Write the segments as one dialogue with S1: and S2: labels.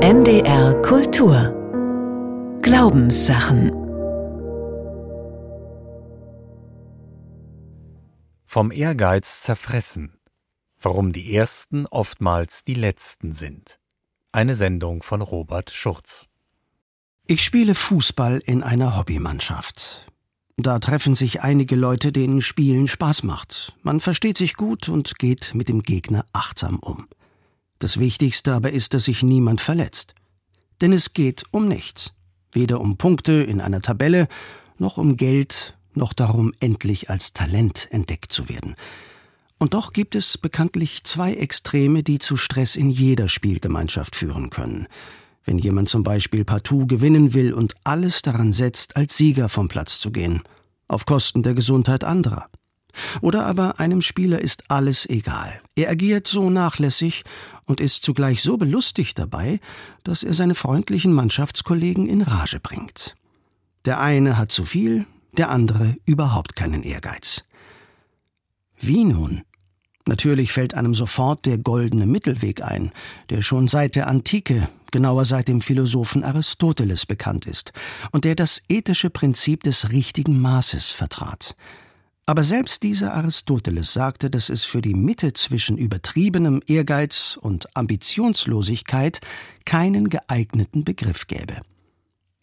S1: NDR Kultur Glaubenssachen
S2: Vom Ehrgeiz zerfressen. Warum die Ersten oftmals die Letzten sind. Eine Sendung von Robert Schurz.
S3: Ich spiele Fußball in einer Hobbymannschaft. Da treffen sich einige Leute, denen Spielen Spaß macht. Man versteht sich gut und geht mit dem Gegner achtsam um. Das Wichtigste aber ist, dass sich niemand verletzt. Denn es geht um nichts. Weder um Punkte in einer Tabelle, noch um Geld, noch darum, endlich als Talent entdeckt zu werden. Und doch gibt es bekanntlich zwei Extreme, die zu Stress in jeder Spielgemeinschaft führen können. Wenn jemand zum Beispiel partout gewinnen will und alles daran setzt, als Sieger vom Platz zu gehen, auf Kosten der Gesundheit anderer. Oder aber einem Spieler ist alles egal. Er agiert so nachlässig und ist zugleich so belustigt dabei, dass er seine freundlichen Mannschaftskollegen in Rage bringt. Der eine hat zu viel, der andere überhaupt keinen Ehrgeiz. Wie nun? Natürlich fällt einem sofort der goldene Mittelweg ein, der schon seit der Antike, genauer seit dem Philosophen Aristoteles bekannt ist und der das ethische Prinzip des richtigen Maßes vertrat. Aber selbst dieser Aristoteles sagte, dass es für die Mitte zwischen übertriebenem Ehrgeiz und Ambitionslosigkeit keinen geeigneten Begriff gäbe.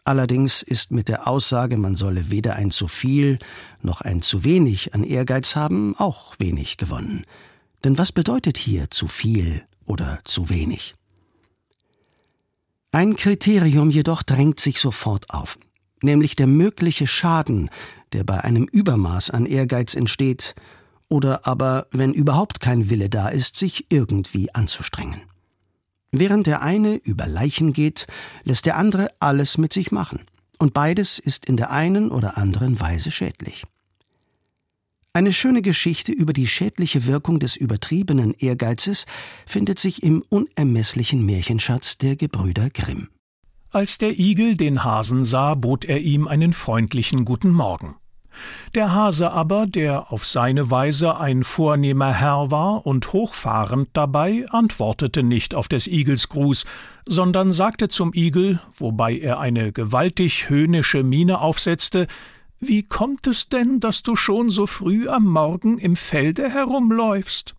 S3: Allerdings ist mit der Aussage, man solle weder ein zu viel noch ein zu wenig an Ehrgeiz haben, auch wenig gewonnen. Denn was bedeutet hier zu viel oder zu wenig? Ein Kriterium jedoch drängt sich sofort auf, nämlich der mögliche Schaden, der bei einem Übermaß an Ehrgeiz entsteht, oder aber, wenn überhaupt kein Wille da ist, sich irgendwie anzustrengen. Während der eine über Leichen geht, lässt der andere alles mit sich machen, und beides ist in der einen oder anderen Weise schädlich. Eine schöne Geschichte über die schädliche Wirkung des übertriebenen Ehrgeizes findet sich im unermesslichen Märchenschatz der Gebrüder Grimm.
S4: Als der Igel den Hasen sah, bot er ihm einen freundlichen guten Morgen. Der Hase aber, der auf seine Weise ein vornehmer Herr war und hochfahrend dabei, antwortete nicht auf des Igels Gruß, sondern sagte zum Igel, wobei er eine gewaltig höhnische Miene aufsetzte, wie kommt es denn, dass du schon so früh am Morgen im Felde herumläufst?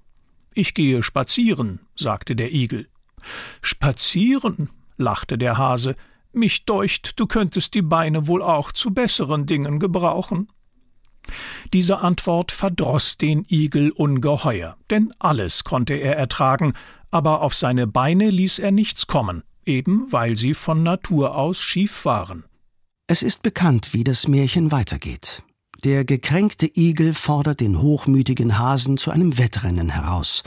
S4: Ich gehe spazieren, sagte der Igel. Spazieren, lachte der Hase, mich deucht, du könntest die Beine wohl auch zu besseren Dingen gebrauchen. Diese Antwort verdroß den Igel ungeheuer, denn alles konnte er ertragen, aber auf seine Beine ließ er nichts kommen, eben weil sie von Natur aus schief waren.
S3: Es ist bekannt, wie das Märchen weitergeht. Der gekränkte Igel fordert den hochmütigen Hasen zu einem Wettrennen heraus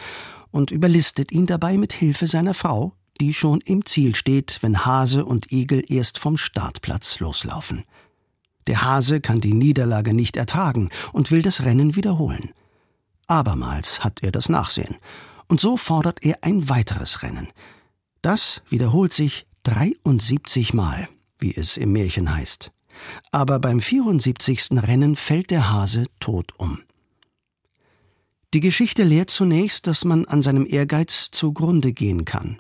S3: und überlistet ihn dabei mit Hilfe seiner Frau, die schon im Ziel steht, wenn Hase und Igel erst vom Startplatz loslaufen. Der Hase kann die Niederlage nicht ertragen und will das Rennen wiederholen. Abermals hat er das Nachsehen, und so fordert er ein weiteres Rennen. Das wiederholt sich 73 Mal wie es im Märchen heißt. Aber beim 74. Rennen fällt der Hase tot um. Die Geschichte lehrt zunächst, dass man an seinem Ehrgeiz zugrunde gehen kann.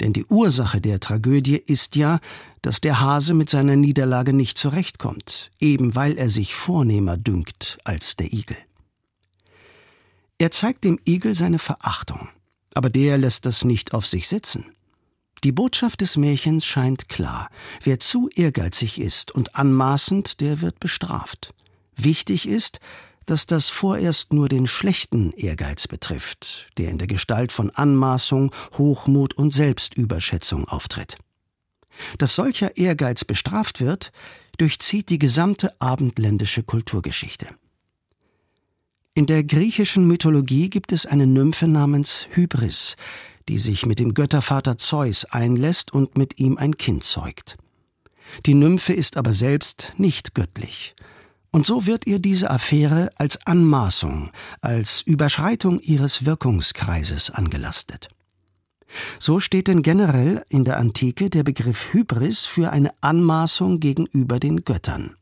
S3: Denn die Ursache der Tragödie ist ja, dass der Hase mit seiner Niederlage nicht zurechtkommt, eben weil er sich vornehmer dünkt als der Igel. Er zeigt dem Igel seine Verachtung, aber der lässt das nicht auf sich sitzen. Die Botschaft des Märchens scheint klar. Wer zu ehrgeizig ist und anmaßend, der wird bestraft. Wichtig ist, dass das vorerst nur den schlechten Ehrgeiz betrifft, der in der Gestalt von Anmaßung, Hochmut und Selbstüberschätzung auftritt. Dass solcher Ehrgeiz bestraft wird, durchzieht die gesamte abendländische Kulturgeschichte. In der griechischen Mythologie gibt es eine Nymphe namens Hybris, die sich mit dem Göttervater Zeus einlässt und mit ihm ein Kind zeugt. Die Nymphe ist aber selbst nicht göttlich. Und so wird ihr diese Affäre als Anmaßung, als Überschreitung ihres Wirkungskreises angelastet. So steht denn generell in der Antike der Begriff Hybris für eine Anmaßung gegenüber den Göttern.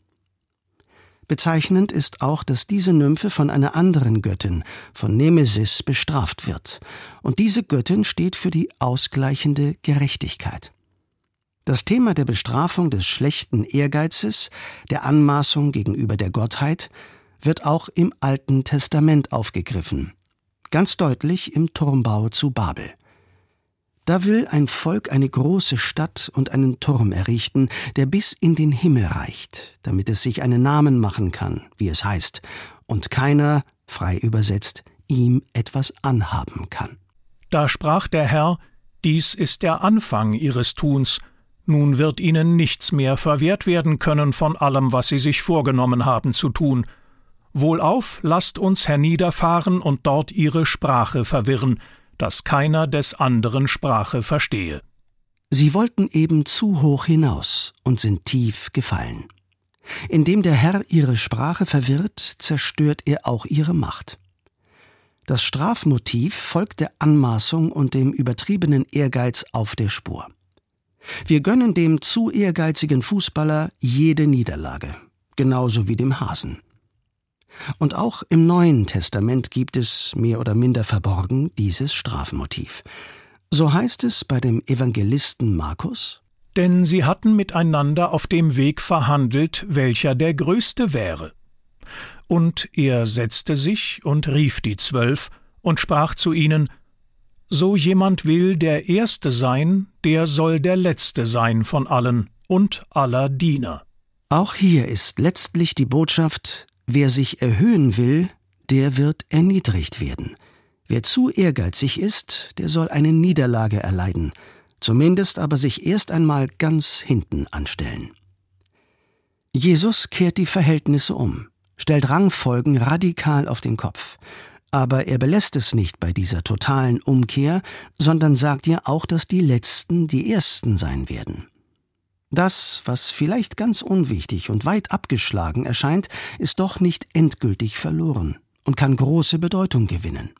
S3: Bezeichnend ist auch, dass diese Nymphe von einer anderen Göttin, von Nemesis, bestraft wird. Und diese Göttin steht für die ausgleichende Gerechtigkeit. Das Thema der Bestrafung des schlechten Ehrgeizes, der Anmaßung gegenüber der Gottheit, wird auch im Alten Testament aufgegriffen, ganz deutlich im Turmbau zu Babel. Da will ein Volk eine große Stadt und einen Turm errichten, der bis in den Himmel reicht, damit es sich einen Namen machen kann, wie es heißt, und keiner, frei übersetzt, ihm etwas anhaben kann.
S4: Da sprach der Herr, Dies ist der Anfang ihres Tuns, nun wird ihnen nichts mehr verwehrt werden können von allem, was sie sich vorgenommen haben zu tun. Wohlauf, lasst uns herniederfahren und dort ihre Sprache verwirren, dass keiner des anderen Sprache verstehe.
S3: Sie wollten eben zu hoch hinaus und sind tief gefallen. Indem der Herr ihre Sprache verwirrt, zerstört er auch ihre Macht. Das Strafmotiv folgt der Anmaßung und dem übertriebenen Ehrgeiz auf der Spur. Wir gönnen dem zu ehrgeizigen Fußballer jede Niederlage, genauso wie dem Hasen. Und auch im Neuen Testament gibt es, mehr oder minder verborgen, dieses Strafmotiv. So heißt es bei dem Evangelisten Markus
S4: Denn sie hatten miteinander auf dem Weg verhandelt, welcher der größte wäre. Und er setzte sich und rief die Zwölf und sprach zu ihnen So jemand will der Erste sein, der soll der Letzte sein von allen und aller Diener.
S3: Auch hier ist letztlich die Botschaft, Wer sich erhöhen will, der wird erniedrigt werden. Wer zu ehrgeizig ist, der soll eine Niederlage erleiden, zumindest aber sich erst einmal ganz hinten anstellen. Jesus kehrt die Verhältnisse um, stellt Rangfolgen radikal auf den Kopf, aber er belässt es nicht bei dieser totalen Umkehr, sondern sagt ja auch, dass die Letzten die Ersten sein werden. Das, was vielleicht ganz unwichtig und weit abgeschlagen erscheint, ist doch nicht endgültig verloren und kann große Bedeutung gewinnen.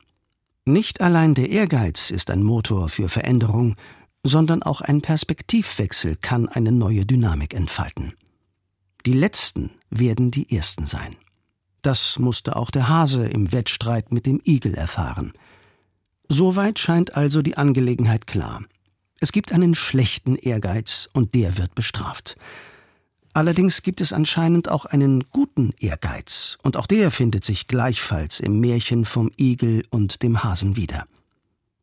S3: Nicht allein der Ehrgeiz ist ein Motor für Veränderung, sondern auch ein Perspektivwechsel kann eine neue Dynamik entfalten. Die Letzten werden die Ersten sein. Das musste auch der Hase im Wettstreit mit dem Igel erfahren. Soweit scheint also die Angelegenheit klar. Es gibt einen schlechten Ehrgeiz und der wird bestraft. Allerdings gibt es anscheinend auch einen guten Ehrgeiz, und auch der findet sich gleichfalls im Märchen vom Igel und dem Hasen wieder.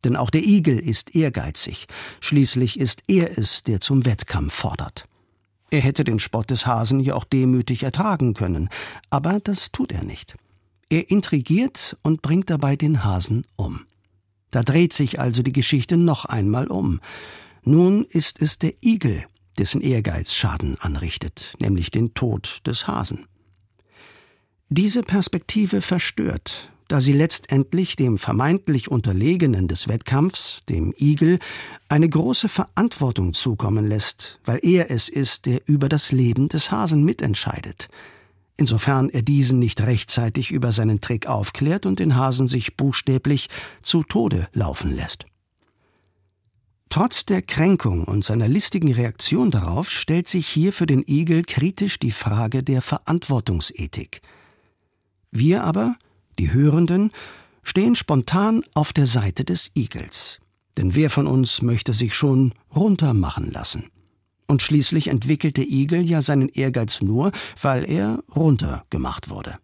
S3: Denn auch der Igel ist ehrgeizig, schließlich ist er es, der zum Wettkampf fordert. Er hätte den Spott des Hasen ja auch demütig ertragen können, aber das tut er nicht. Er intrigiert und bringt dabei den Hasen um. Da dreht sich also die Geschichte noch einmal um. Nun ist es der Igel, dessen Ehrgeiz Schaden anrichtet, nämlich den Tod des Hasen. Diese Perspektive verstört, da sie letztendlich dem vermeintlich Unterlegenen des Wettkampfs, dem Igel, eine große Verantwortung zukommen lässt, weil er es ist, der über das Leben des Hasen mitentscheidet insofern er diesen nicht rechtzeitig über seinen Trick aufklärt und den Hasen sich buchstäblich zu Tode laufen lässt. Trotz der Kränkung und seiner listigen Reaktion darauf stellt sich hier für den Igel kritisch die Frage der Verantwortungsethik. Wir aber, die Hörenden, stehen spontan auf der Seite des Igels. Denn wer von uns möchte sich schon runtermachen lassen? Und schließlich entwickelte Igel ja seinen Ehrgeiz nur, weil er runtergemacht wurde.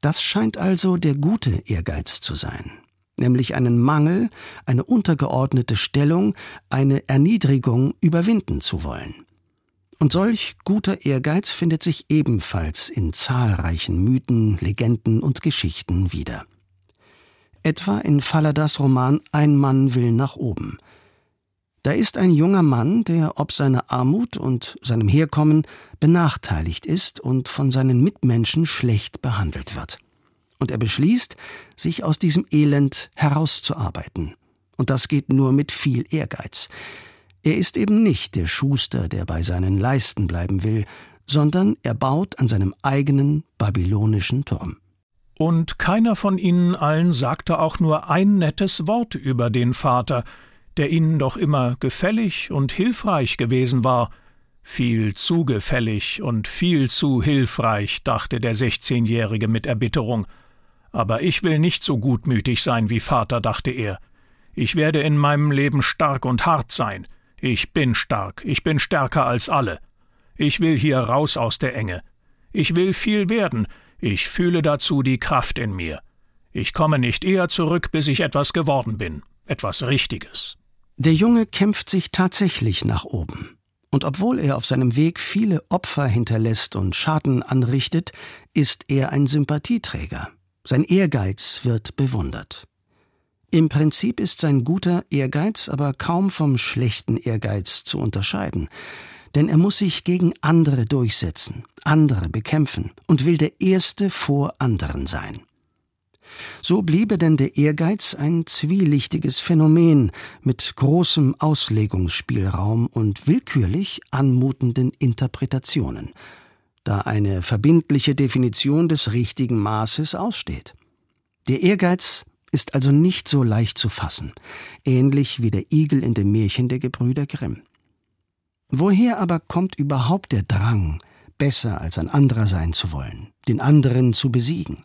S3: Das scheint also der gute Ehrgeiz zu sein, nämlich einen Mangel, eine untergeordnete Stellung, eine Erniedrigung überwinden zu wollen. Und solch guter Ehrgeiz findet sich ebenfalls in zahlreichen Mythen, Legenden und Geschichten wieder. Etwa in Falladas Roman Ein Mann will nach oben – da ist ein junger Mann, der ob seiner Armut und seinem Herkommen benachteiligt ist und von seinen Mitmenschen schlecht behandelt wird. Und er beschließt, sich aus diesem Elend herauszuarbeiten. Und das geht nur mit viel Ehrgeiz. Er ist eben nicht der Schuster, der bei seinen Leisten bleiben will, sondern er baut an seinem eigenen babylonischen Turm.
S4: Und keiner von ihnen allen sagte auch nur ein nettes Wort über den Vater, der ihnen doch immer gefällig und hilfreich gewesen war. Viel zu gefällig und viel zu hilfreich, dachte der Sechzehnjährige mit Erbitterung. Aber ich will nicht so gutmütig sein wie Vater, dachte er. Ich werde in meinem Leben stark und hart sein. Ich bin stark, ich bin stärker als alle. Ich will hier raus aus der Enge. Ich will viel werden, ich fühle dazu die Kraft in mir. Ich komme nicht eher zurück, bis ich etwas geworden bin, etwas Richtiges.
S3: Der Junge kämpft sich tatsächlich nach oben. Und obwohl er auf seinem Weg viele Opfer hinterlässt und Schaden anrichtet, ist er ein Sympathieträger. Sein Ehrgeiz wird bewundert. Im Prinzip ist sein guter Ehrgeiz aber kaum vom schlechten Ehrgeiz zu unterscheiden, denn er muss sich gegen andere durchsetzen, andere bekämpfen und will der Erste vor anderen sein. So bliebe denn der Ehrgeiz ein zwielichtiges Phänomen mit großem Auslegungsspielraum und willkürlich anmutenden Interpretationen, da eine verbindliche Definition des richtigen Maßes aussteht. Der Ehrgeiz ist also nicht so leicht zu fassen, ähnlich wie der Igel in dem Märchen der Gebrüder Grimm. Woher aber kommt überhaupt der Drang, besser als ein anderer sein zu wollen, den anderen zu besiegen?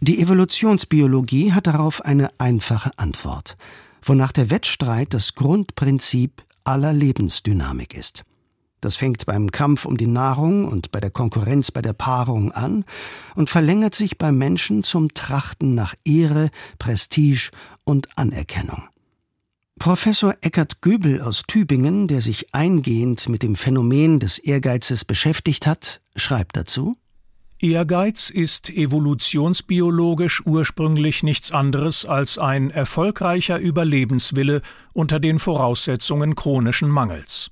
S3: Die Evolutionsbiologie hat darauf eine einfache Antwort, wonach der Wettstreit das Grundprinzip aller Lebensdynamik ist. Das fängt beim Kampf um die Nahrung und bei der Konkurrenz bei der Paarung an und verlängert sich beim Menschen zum Trachten nach Ehre, Prestige und Anerkennung. Professor Eckert Göbel aus Tübingen, der sich eingehend mit dem Phänomen des Ehrgeizes beschäftigt hat, schreibt dazu
S4: Ehrgeiz ist evolutionsbiologisch ursprünglich nichts anderes als ein erfolgreicher Überlebenswille unter den Voraussetzungen chronischen Mangels.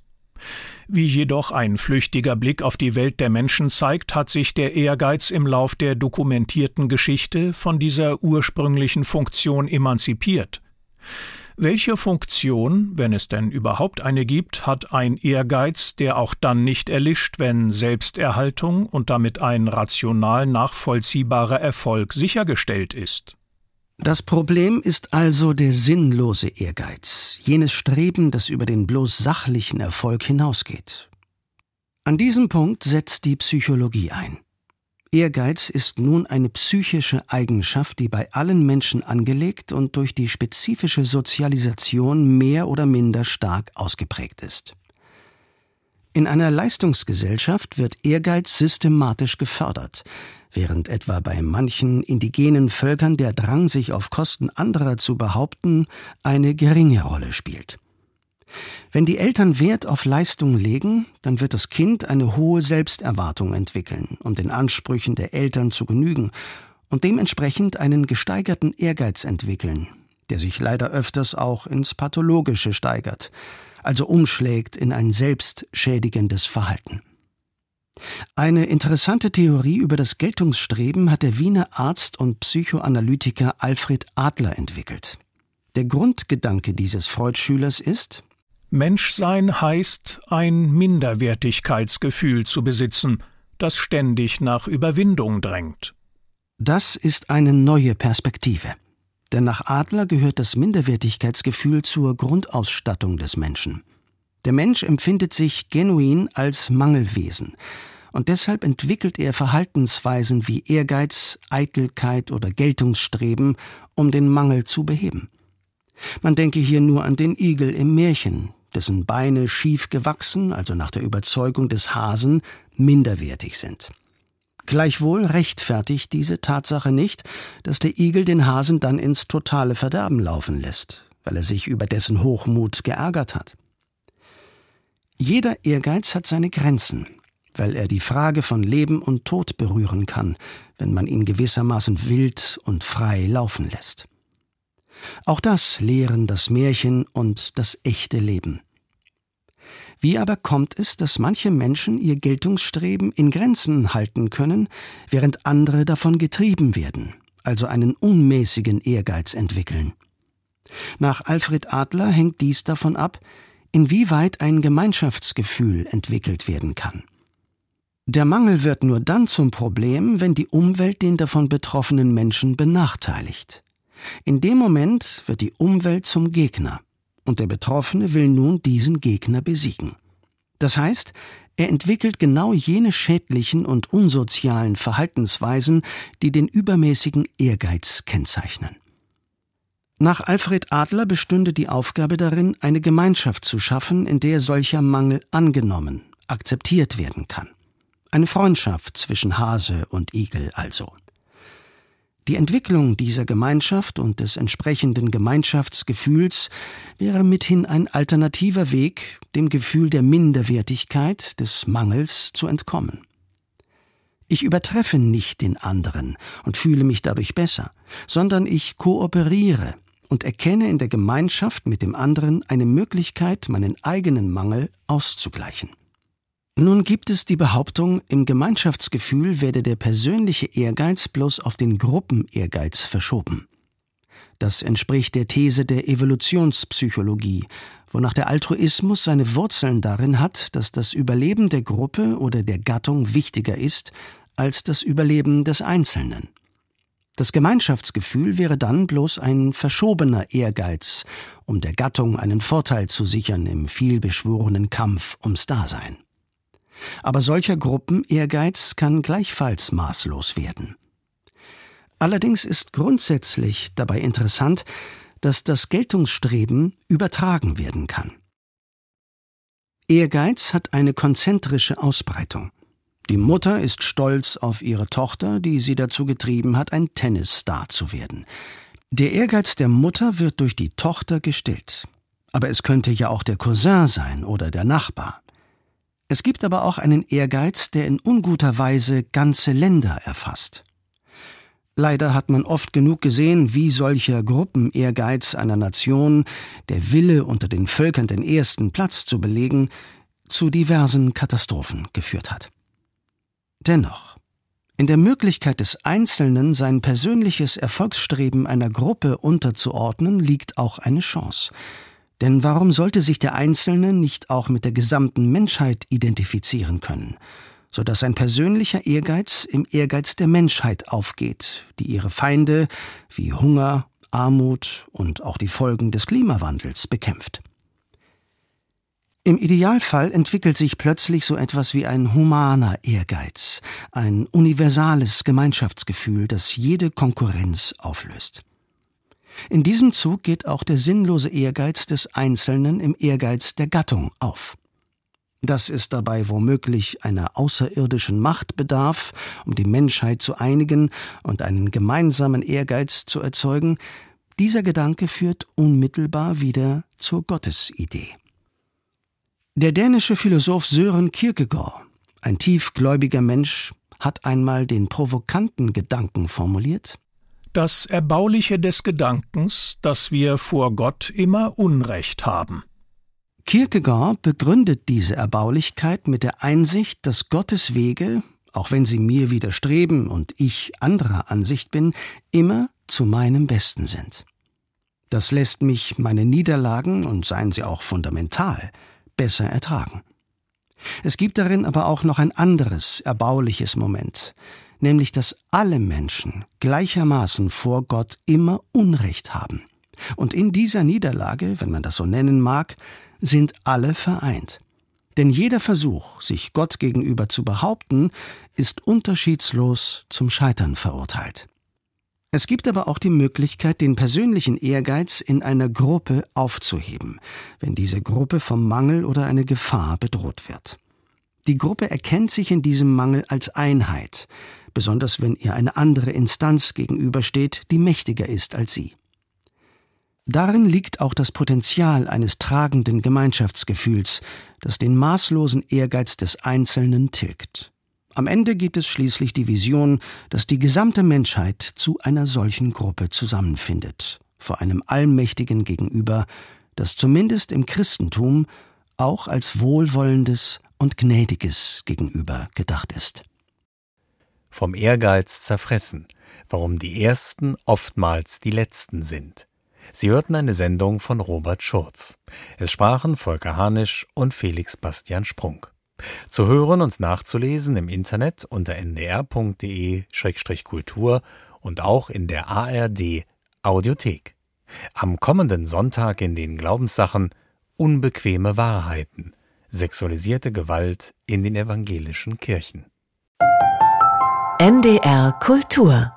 S4: Wie jedoch ein flüchtiger Blick auf die Welt der Menschen zeigt, hat sich der Ehrgeiz im Lauf der dokumentierten Geschichte von dieser ursprünglichen Funktion emanzipiert. Welche Funktion, wenn es denn überhaupt eine gibt, hat ein Ehrgeiz, der auch dann nicht erlischt, wenn Selbsterhaltung und damit ein rational nachvollziehbarer Erfolg sichergestellt ist?
S3: Das Problem ist also der sinnlose Ehrgeiz, jenes Streben, das über den bloß sachlichen Erfolg hinausgeht. An diesem Punkt setzt die Psychologie ein. Ehrgeiz ist nun eine psychische Eigenschaft, die bei allen Menschen angelegt und durch die spezifische Sozialisation mehr oder minder stark ausgeprägt ist. In einer Leistungsgesellschaft wird Ehrgeiz systematisch gefördert, während etwa bei manchen indigenen Völkern der Drang, sich auf Kosten anderer zu behaupten, eine geringe Rolle spielt. Wenn die Eltern Wert auf Leistung legen, dann wird das Kind eine hohe Selbsterwartung entwickeln, um den Ansprüchen der Eltern zu genügen und dementsprechend einen gesteigerten Ehrgeiz entwickeln, der sich leider öfters auch ins Pathologische steigert, also umschlägt in ein selbstschädigendes Verhalten. Eine interessante Theorie über das Geltungsstreben hat der Wiener Arzt und Psychoanalytiker Alfred Adler entwickelt. Der Grundgedanke dieses Freud-Schülers ist,
S4: Menschsein heißt, ein Minderwertigkeitsgefühl zu besitzen, das ständig nach Überwindung drängt.
S3: Das ist eine neue Perspektive. Denn nach Adler gehört das Minderwertigkeitsgefühl zur Grundausstattung des Menschen. Der Mensch empfindet sich genuin als Mangelwesen, und deshalb entwickelt er Verhaltensweisen wie Ehrgeiz, Eitelkeit oder Geltungsstreben, um den Mangel zu beheben. Man denke hier nur an den Igel im Märchen, dessen Beine schief gewachsen, also nach der Überzeugung des Hasen, minderwertig sind. Gleichwohl rechtfertigt diese Tatsache nicht, dass der Igel den Hasen dann ins totale Verderben laufen lässt, weil er sich über dessen Hochmut geärgert hat. Jeder Ehrgeiz hat seine Grenzen, weil er die Frage von Leben und Tod berühren kann, wenn man ihn gewissermaßen wild und frei laufen lässt. Auch das lehren das Märchen und das echte Leben. Wie aber kommt es, dass manche Menschen ihr Geltungsstreben in Grenzen halten können, während andere davon getrieben werden, also einen unmäßigen Ehrgeiz entwickeln? Nach Alfred Adler hängt dies davon ab, inwieweit ein Gemeinschaftsgefühl entwickelt werden kann. Der Mangel wird nur dann zum Problem, wenn die Umwelt den davon betroffenen Menschen benachteiligt. In dem Moment wird die Umwelt zum Gegner und der Betroffene will nun diesen Gegner besiegen. Das heißt, er entwickelt genau jene schädlichen und unsozialen Verhaltensweisen, die den übermäßigen Ehrgeiz kennzeichnen. Nach Alfred Adler bestünde die Aufgabe darin, eine Gemeinschaft zu schaffen, in der solcher Mangel angenommen, akzeptiert werden kann. Eine Freundschaft zwischen Hase und Igel also. Die Entwicklung dieser Gemeinschaft und des entsprechenden Gemeinschaftsgefühls wäre mithin ein alternativer Weg, dem Gefühl der Minderwertigkeit, des Mangels zu entkommen. Ich übertreffe nicht den anderen und fühle mich dadurch besser, sondern ich kooperiere und erkenne in der Gemeinschaft mit dem anderen eine Möglichkeit, meinen eigenen Mangel auszugleichen. Nun gibt es die Behauptung, im Gemeinschaftsgefühl werde der persönliche Ehrgeiz bloß auf den Gruppenehrgeiz verschoben. Das entspricht der These der Evolutionspsychologie, wonach der Altruismus seine Wurzeln darin hat, dass das Überleben der Gruppe oder der Gattung wichtiger ist als das Überleben des Einzelnen. Das Gemeinschaftsgefühl wäre dann bloß ein verschobener Ehrgeiz, um der Gattung einen Vorteil zu sichern im vielbeschworenen Kampf ums Dasein. Aber solcher Gruppenehrgeiz kann gleichfalls maßlos werden. Allerdings ist grundsätzlich dabei interessant, dass das Geltungsstreben übertragen werden kann. Ehrgeiz hat eine konzentrische Ausbreitung. Die Mutter ist stolz auf ihre Tochter, die sie dazu getrieben hat, ein Tennisstar zu werden. Der Ehrgeiz der Mutter wird durch die Tochter gestillt. Aber es könnte ja auch der Cousin sein oder der Nachbar. Es gibt aber auch einen Ehrgeiz, der in unguter Weise ganze Länder erfasst. Leider hat man oft genug gesehen, wie solcher Gruppenehrgeiz einer Nation, der Wille unter den Völkern den ersten Platz zu belegen, zu diversen Katastrophen geführt hat. Dennoch, in der Möglichkeit des Einzelnen sein persönliches Erfolgsstreben einer Gruppe unterzuordnen, liegt auch eine Chance, denn warum sollte sich der Einzelne nicht auch mit der gesamten Menschheit identifizieren können, so dass sein persönlicher Ehrgeiz im Ehrgeiz der Menschheit aufgeht, die ihre Feinde wie Hunger, Armut und auch die Folgen des Klimawandels bekämpft? Im Idealfall entwickelt sich plötzlich so etwas wie ein humaner Ehrgeiz, ein universales Gemeinschaftsgefühl, das jede Konkurrenz auflöst. In diesem Zug geht auch der sinnlose Ehrgeiz des Einzelnen im Ehrgeiz der Gattung auf. Dass es dabei womöglich einer außerirdischen Macht bedarf, um die Menschheit zu einigen und einen gemeinsamen Ehrgeiz zu erzeugen, dieser Gedanke führt unmittelbar wieder zur Gottesidee. Der dänische Philosoph Sören Kierkegaard, ein tiefgläubiger Mensch, hat einmal den provokanten Gedanken formuliert
S4: das Erbauliche des Gedankens, dass wir vor Gott immer Unrecht haben.
S3: Kierkegaard begründet diese Erbaulichkeit mit der Einsicht, dass Gottes Wege, auch wenn sie mir widerstreben und ich anderer Ansicht bin, immer zu meinem Besten sind. Das lässt mich meine Niederlagen, und seien sie auch fundamental, besser ertragen. Es gibt darin aber auch noch ein anderes erbauliches Moment, nämlich dass alle Menschen gleichermaßen vor Gott immer Unrecht haben. Und in dieser Niederlage, wenn man das so nennen mag, sind alle vereint. Denn jeder Versuch, sich Gott gegenüber zu behaupten, ist unterschiedslos zum Scheitern verurteilt. Es gibt aber auch die Möglichkeit, den persönlichen Ehrgeiz in einer Gruppe aufzuheben, wenn diese Gruppe vom Mangel oder einer Gefahr bedroht wird. Die Gruppe erkennt sich in diesem Mangel als Einheit, besonders wenn ihr eine andere Instanz gegenübersteht, die mächtiger ist als sie. Darin liegt auch das Potenzial eines tragenden Gemeinschaftsgefühls, das den maßlosen Ehrgeiz des Einzelnen tilgt. Am Ende gibt es schließlich die Vision, dass die gesamte Menschheit zu einer solchen Gruppe zusammenfindet, vor einem Allmächtigen gegenüber, das zumindest im Christentum auch als wohlwollendes und gnädiges gegenüber gedacht ist
S2: vom Ehrgeiz zerfressen, warum die Ersten oftmals die Letzten sind. Sie hörten eine Sendung von Robert Schurz. Es sprachen Volker Hanisch und Felix Bastian Sprung. Zu hören und nachzulesen im Internet unter ndr.de-kultur und auch in der ARD Audiothek. Am kommenden Sonntag in den Glaubenssachen Unbequeme Wahrheiten. Sexualisierte Gewalt in den evangelischen Kirchen.
S1: NDR Kultur